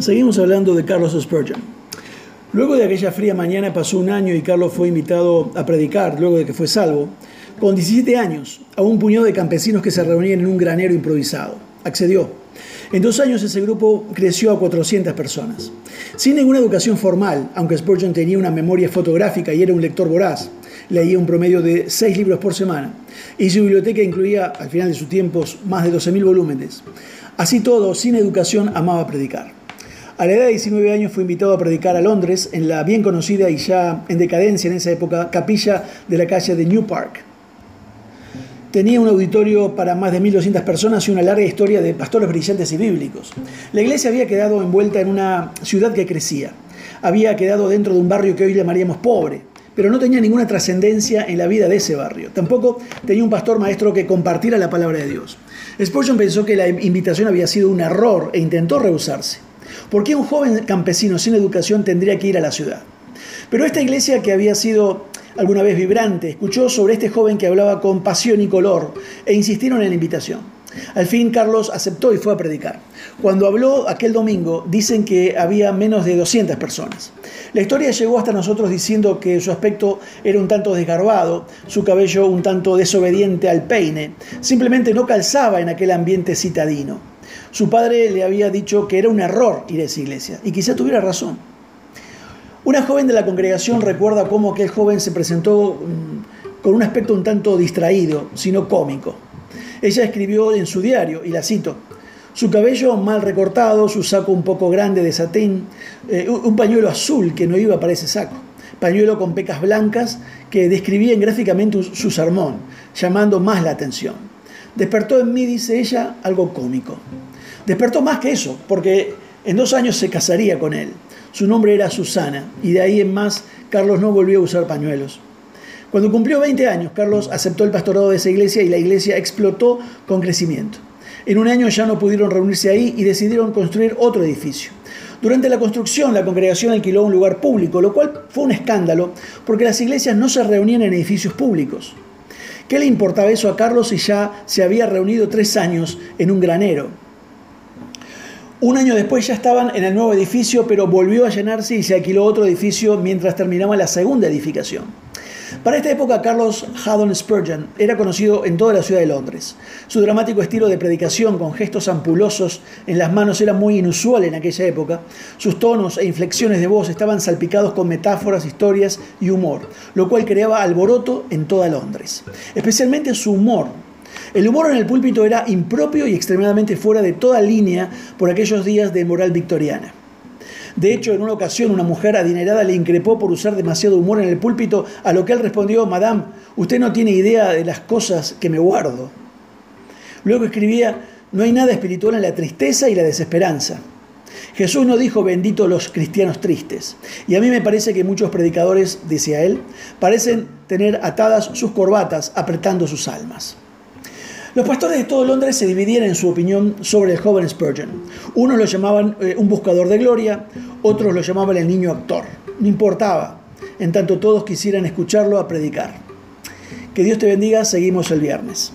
Seguimos hablando de Carlos Spurgeon. Luego de aquella fría mañana pasó un año y Carlos fue invitado a predicar, luego de que fue salvo, con 17 años, a un puñado de campesinos que se reunían en un granero improvisado. Accedió. En dos años ese grupo creció a 400 personas. Sin ninguna educación formal, aunque Spurgeon tenía una memoria fotográfica y era un lector voraz, leía un promedio de 6 libros por semana, y su biblioteca incluía, al final de sus tiempos, más de 12.000 volúmenes. Así todo, sin educación, amaba predicar. A la edad de 19 años fue invitado a predicar a Londres en la bien conocida y ya en decadencia en esa época capilla de la calle de New Park. Tenía un auditorio para más de 1.200 personas y una larga historia de pastores brillantes y bíblicos. La iglesia había quedado envuelta en una ciudad que crecía. Había quedado dentro de un barrio que hoy llamaríamos pobre, pero no tenía ninguna trascendencia en la vida de ese barrio. Tampoco tenía un pastor maestro que compartiera la palabra de Dios. Spurgeon pensó que la invitación había sido un error e intentó rehusarse. ¿Por qué un joven campesino sin educación tendría que ir a la ciudad? Pero esta iglesia que había sido alguna vez vibrante, escuchó sobre este joven que hablaba con pasión y color e insistieron en la invitación. Al fin Carlos aceptó y fue a predicar. Cuando habló aquel domingo, dicen que había menos de 200 personas. La historia llegó hasta nosotros diciendo que su aspecto era un tanto desgarbado, su cabello un tanto desobediente al peine, simplemente no calzaba en aquel ambiente citadino. Su padre le había dicho que era un error ir a esa iglesia, y quizá tuviera razón. Una joven de la congregación recuerda cómo aquel joven se presentó mm, con un aspecto un tanto distraído, sino cómico. Ella escribió en su diario, y la cito, su cabello mal recortado, su saco un poco grande de satín, eh, un pañuelo azul que no iba para ese saco, pañuelo con pecas blancas que describían gráficamente su sermón, llamando más la atención. Despertó en mí, dice ella, algo cómico. Despertó más que eso, porque en dos años se casaría con él. Su nombre era Susana, y de ahí en más Carlos no volvió a usar pañuelos. Cuando cumplió 20 años, Carlos aceptó el pastorado de esa iglesia y la iglesia explotó con crecimiento. En un año ya no pudieron reunirse ahí y decidieron construir otro edificio. Durante la construcción, la congregación alquiló un lugar público, lo cual fue un escándalo porque las iglesias no se reunían en edificios públicos. ¿Qué le importaba eso a Carlos si ya se había reunido tres años en un granero? Un año después ya estaban en el nuevo edificio, pero volvió a llenarse y se alquiló otro edificio mientras terminaba la segunda edificación. Para esta época, Carlos Haddon Spurgeon era conocido en toda la ciudad de Londres. Su dramático estilo de predicación con gestos ampulosos en las manos era muy inusual en aquella época. Sus tonos e inflexiones de voz estaban salpicados con metáforas, historias y humor, lo cual creaba alboroto en toda Londres. Especialmente su humor el humor en el púlpito era impropio y extremadamente fuera de toda línea por aquellos días de moral victoriana. De hecho, en una ocasión una mujer adinerada le increpó por usar demasiado humor en el púlpito, a lo que él respondió, Madame, usted no tiene idea de las cosas que me guardo. Luego escribía, no hay nada espiritual en la tristeza y la desesperanza. Jesús no dijo bendito los cristianos tristes. Y a mí me parece que muchos predicadores, decía él, parecen tener atadas sus corbatas apretando sus almas. Los pastores de todo Londres se dividían en su opinión sobre el joven Spurgeon. Unos lo llamaban eh, un buscador de gloria, otros lo llamaban el niño actor. No importaba, en tanto todos quisieran escucharlo a predicar. Que Dios te bendiga, seguimos el viernes.